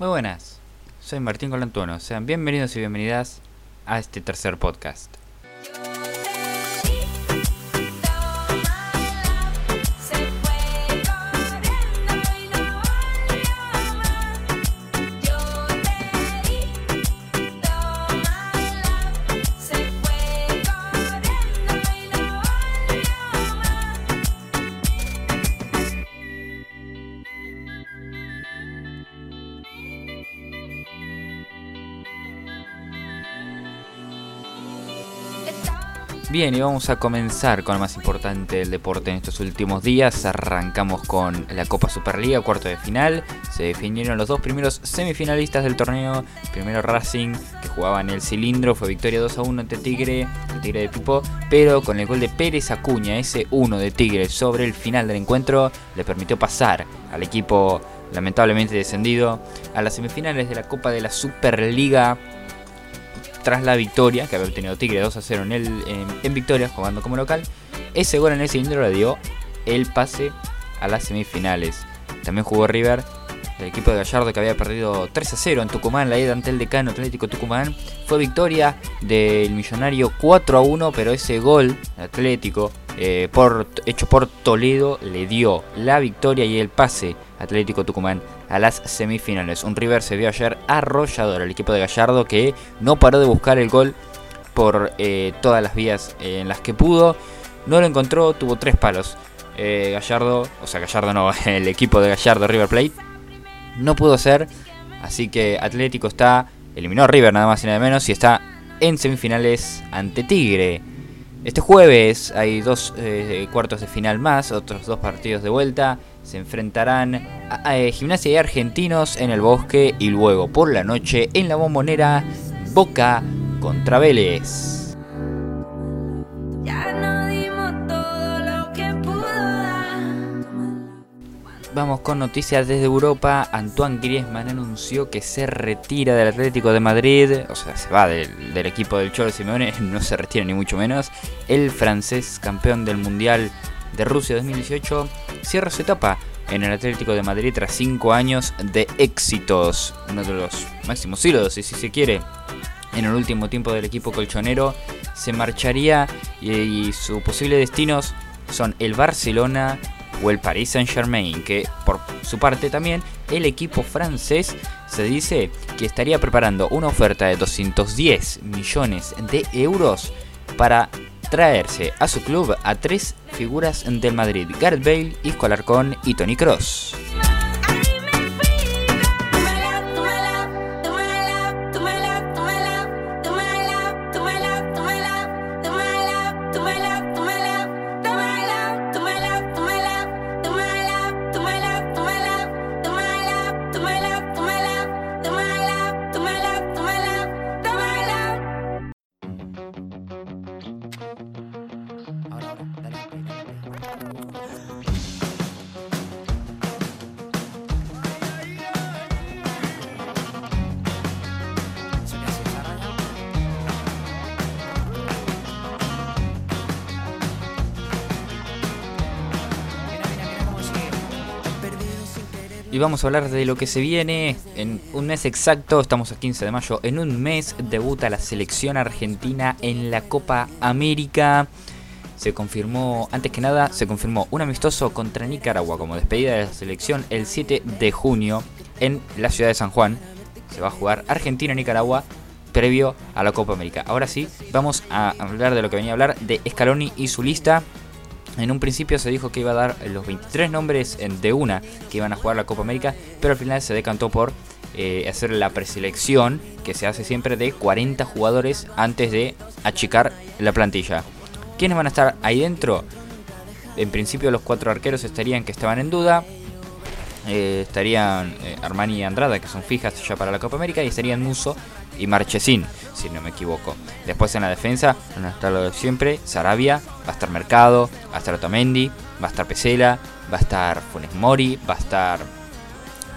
Muy buenas, soy Martín Colantuono. Sean bienvenidos y bienvenidas a este tercer podcast. Bien, y vamos a comenzar con lo más importante del deporte en estos últimos días. Arrancamos con la Copa Superliga, cuarto de final. Se definieron los dos primeros semifinalistas del torneo. Primero Racing, que jugaba en el cilindro, fue victoria 2 a 1 ante Tigre, el Tigre de Pipo. Pero con el gol de Pérez Acuña, ese 1 de Tigre sobre el final del encuentro, le permitió pasar al equipo lamentablemente descendido a las semifinales de la Copa de la Superliga tras la victoria que había obtenido Tigre 2 a 0 en, el, en, victoria jugando como local. Ese gol en el cilindro le dio el pase a las semifinales. También jugó River, el equipo de Gallardo que había perdido 3 a 0 en Tucumán, la ida ante el decano Atlético Tucumán. Fue victoria del Millonario 4 a 1, pero ese gol Atlético eh, hecho por Toledo le dio la victoria y el pase Atlético Tucumán a las semifinales. Un River se vio ayer arrollador el equipo de Gallardo que no paró de buscar el gol por eh, todas las vías en las que pudo. No lo encontró, tuvo tres palos. Eh, Gallardo, o sea, Gallardo no, el equipo de Gallardo River Plate no pudo ser. Así que Atlético está, eliminó a River nada más y nada menos y está en semifinales ante Tigre. Este jueves hay dos eh, cuartos de final más, otros dos partidos de vuelta. Se enfrentarán a, Gimnasia y Argentinos en el Bosque y luego por la noche en la Bombonera Boca contra Vélez. Vamos con noticias desde Europa. Antoine Griezmann anunció que se retira del Atlético de Madrid. O sea, se va del, equipo del Cholo Simeone. No se retira ni mucho menos. El francés campeón del Mundial de Rusia 2018 cierra su etapa en el Atlético de Madrid tras 5 años de éxitos. Uno de los máximos hilos, si se quiere. En el último tiempo del equipo colchonero se marcharía y, y sus posibles destinos son el Barcelona, o el Paris Saint Germain, que por su parte también el equipo francés se dice que estaría preparando una oferta de 210 millones de euros para traerse a su club a tres figuras del Madrid, Gareth Bale, Isco Alarcón y Tony Cross. Y vamos a hablar de lo que se viene en un mes exacto, estamos a 15 de mayo, en un mes debuta la selección argentina en la Copa América. Se confirmó, antes que nada, se confirmó un amistoso contra Nicaragua como despedida de la selección el 7 de junio en la ciudad de San Juan. Se va a jugar Argentina-Nicaragua previo a la Copa América. Ahora sí, vamos a hablar de lo que venía a hablar de Scaloni y su lista en un principio se dijo que iba a dar los 23 nombres de una que iban a jugar la Copa América, pero al final se decantó por eh, hacer la preselección que se hace siempre de 40 jugadores antes de achicar la plantilla. ¿Quiénes van a estar ahí dentro? En principio los cuatro arqueros estarían que estaban en duda. Eh, estarían eh, Armani y Andrada, que son fijas ya para la Copa América, y estarían Muso y Marchesín, si no me equivoco. Después en la defensa van a estar lo de siempre, Sarabia, va a estar Mercado, va a estar Otamendi, va a estar Pesela, va a estar Funes Mori, va a estar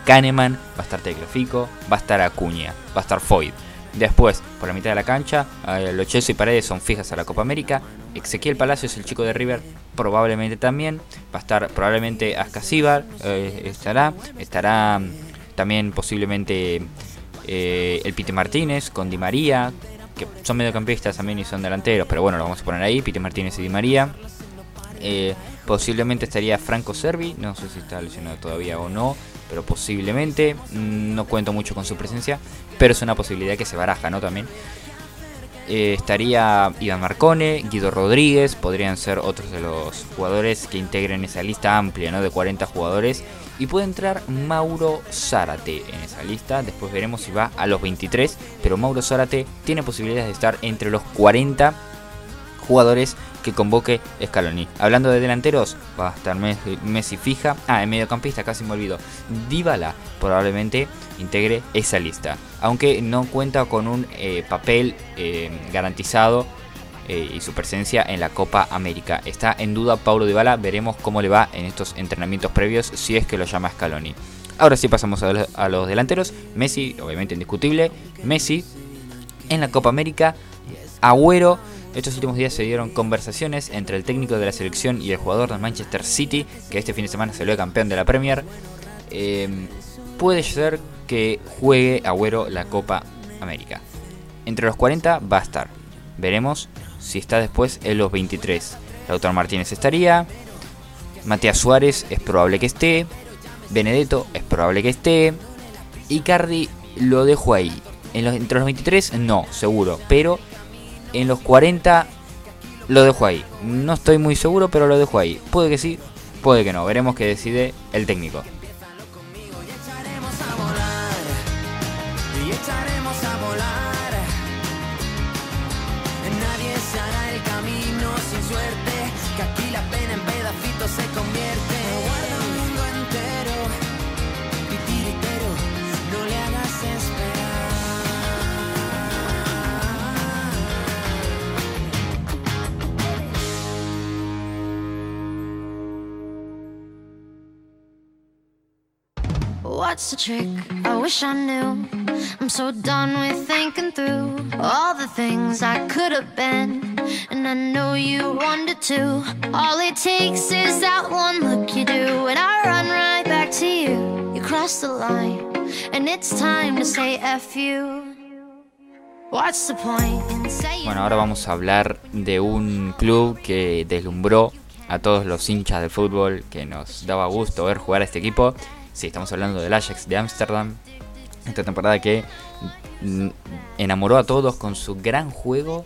Kahneman, va a estar Teclofico, va a estar Acuña, va a estar Foyd. Después, por la mitad de la cancha, eh, Locheso y Paredes son fijas a la Copa América. Ezequiel Palacios, el chico de River, probablemente también. Va a estar probablemente Ascasíbar, eh, estará. Estará También posiblemente eh, el Pite Martínez con Di María, que son mediocampistas también y son delanteros, pero bueno, lo vamos a poner ahí, Pite Martínez y Di María. Eh, posiblemente estaría Franco Servi, no sé si está lesionado todavía o no, pero posiblemente, mm, no cuento mucho con su presencia, pero es una posibilidad que se baraja, ¿no? También. Eh, estaría Iván Marcone, Guido Rodríguez, podrían ser otros de los jugadores que integren esa lista amplia, ¿no? De 40 jugadores. Y puede entrar Mauro Zárate en esa lista. Después veremos si va a los 23. Pero Mauro Zárate tiene posibilidades de estar entre los 40 jugadores que convoque Scaloni. Hablando de delanteros, va a estar Messi fija. Ah, en mediocampista, casi me olvido. Dybala probablemente integre esa lista. Aunque no cuenta con un eh, papel eh, garantizado eh, y su presencia en la Copa América. Está en duda Paulo Dybala, veremos cómo le va en estos entrenamientos previos si es que lo llama Scaloni. Ahora sí pasamos a los delanteros. Messi, obviamente indiscutible. Messi en la Copa América. Agüero estos últimos días se dieron conversaciones entre el técnico de la selección y el jugador del Manchester City, que este fin de semana salió campeón de la Premier. Eh, puede ser que juegue Agüero la Copa América. Entre los 40 va a estar. Veremos si está después en los 23. Lautaro Martínez estaría. Matías Suárez es probable que esté. Benedetto es probable que esté. Icardi lo dejo ahí. entre los 23 no, seguro. Pero en los 40 lo dejo ahí. No estoy muy seguro, pero lo dejo ahí. Puede que sí, puede que no. Veremos qué decide el técnico. What's the trick? I wish I knew. I'm so done with thinking through all the things I could have been. And I know you wanted to. All it takes is that one look you do. And I run right back to you. You cross the line. And it's time to say F you. What's the point bueno, ahora vamos a hablar de un club que deslumbró a todos los hinchas del fútbol, que nos daba gusto ver jugar a este equipo Sí, estamos hablando del Ajax de Ámsterdam. Esta temporada que enamoró a todos con su gran juego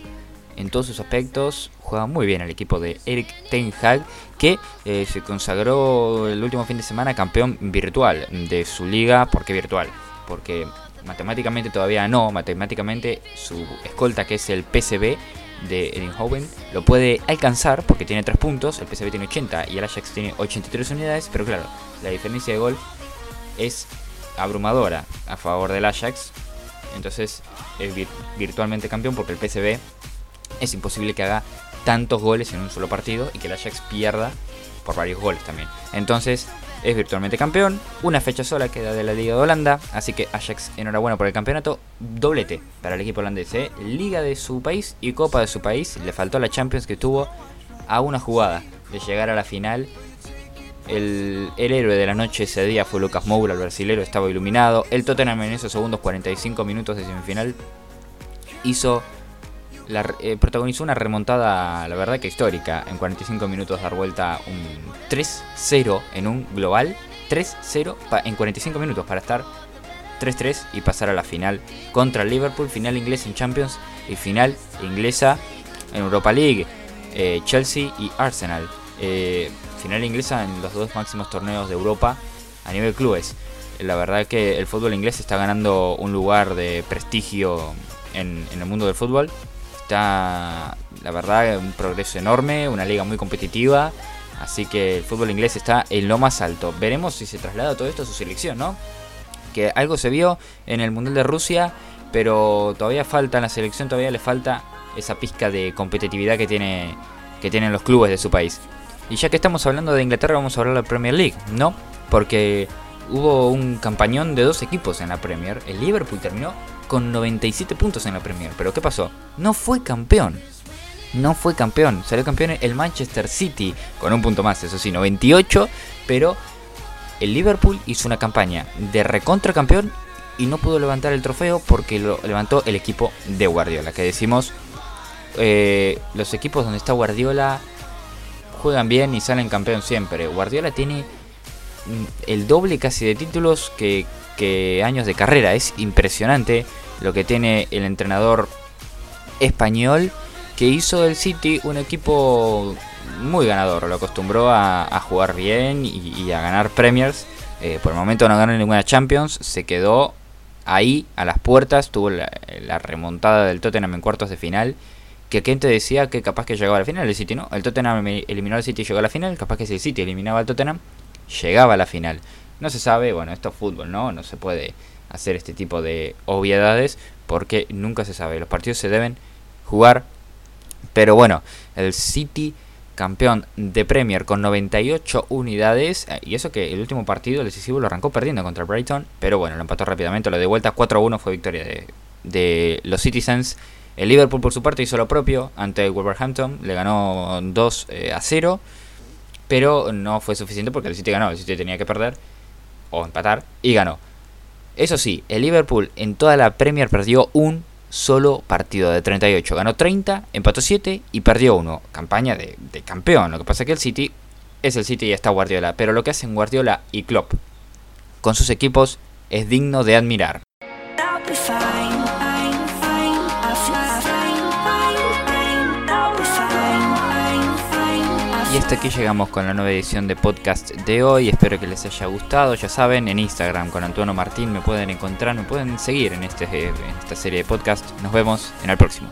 en todos sus aspectos. Juega muy bien el equipo de Eric Ten Hag, que eh, se consagró el último fin de semana campeón virtual de su liga. ¿Por qué virtual? Porque matemáticamente todavía no. Matemáticamente su escolta, que es el PCB de Eindhoven, lo puede alcanzar porque tiene 3 puntos. El PCB tiene 80 y el Ajax tiene 83 unidades. Pero claro, la diferencia de gol es abrumadora a favor del Ajax. Entonces es virtualmente campeón porque el PSV es imposible que haga tantos goles en un solo partido y que el Ajax pierda por varios goles también. Entonces es virtualmente campeón, una fecha sola queda de la Liga de Holanda, así que Ajax enhorabuena por el campeonato, doblete para el equipo holandés, ¿eh? Liga de su país y Copa de su país, le faltó la Champions que tuvo a una jugada de llegar a la final el, héroe de la noche ese día fue Lucas Moura, el brasilero, estaba iluminado. El Tottenham en esos segundos 45 minutos de semifinal hizo la, eh, protagonizó una remontada, la verdad que histórica. En 45 minutos dar vuelta un 3-0 en un global. 3-0 en 45 minutos para estar 3-3 y pasar a la final contra Liverpool. Final inglesa en Champions y final inglesa en Europa League. Eh, Chelsea y Arsenal. Eh, final inglesa en los dos máximos torneos de Europa a nivel clubes. La verdad que el fútbol inglés está ganando un lugar de prestigio en, el mundo del fútbol. Está, la verdad, un progreso enorme, una liga muy competitiva. Así que el fútbol inglés está en lo más alto. Veremos si se traslada todo esto a su selección, ¿no? Que algo se vio en el Mundial de Rusia, pero todavía falta en la selección, todavía le falta esa pizca de competitividad que, tiene, que tienen los clubes de su país. Y ya que estamos hablando de Inglaterra, vamos a hablar de la Premier League, ¿no? Porque hubo un campañón de dos equipos en la Premier. El Liverpool terminó con 97 puntos en la Premier. Pero ¿qué pasó? No fue campeón. No fue campeón. Salió campeón el Manchester City con un punto más, eso sí, 98. Pero el Liverpool hizo una campaña de recontra campeón y no pudo levantar el trofeo porque lo levantó el equipo de Guardiola. Que decimos, eh, los equipos donde está Guardiola juegan bien y salen campeón siempre. Guardiola tiene el doble casi de títulos que, que años de carrera. Es impresionante lo que tiene el entrenador español que hizo del City un equipo muy ganador. Lo acostumbró a, jugar bien y, a ganar Premiers. Eh, por el momento no ganó ninguna Champions. Se quedó ahí a las puertas. Tuvo la, remontada del Tottenham en cuartos de final. Que quien te decía que capaz que llegaba a la final el City, ¿no? El Tottenham eliminó al City y llegó a la final. Capaz que si el City eliminaba al Tottenham, llegaba a la final. No se sabe, bueno, esto es fútbol, ¿no? No se puede hacer este tipo de obviedades porque nunca se sabe. Los partidos se deben jugar. Pero bueno, el City campeón de Premier con 98 unidades. Eh, y eso que el último partido, el decisivo, lo arrancó perdiendo contra Brighton. Pero bueno, lo empató rápidamente. Lo de vuelta 4-1 fue victoria de, los Citizens. El Liverpool por su parte hizo lo propio ante Wolverhampton. Le ganó 2 eh, a 0. Pero no fue suficiente porque el City ganó. El City tenía que perder o empatar y ganó. Eso sí, el Liverpool en toda la Premier perdió un solo partido de 38. Ganó 30, empató 7 y perdió 1. Campaña de, campeón. Lo que pasa es que el City es el City y está Guardiola. Pero lo que hacen Guardiola y Klopp con sus equipos es digno de admirar. Y hasta aquí llegamos con la nueva edición de podcast de hoy. Espero que les haya gustado. Ya saben, en Instagram con Antonio Martín me pueden encontrar, me pueden seguir en, este, en esta serie de podcast. Nos vemos en el próximo.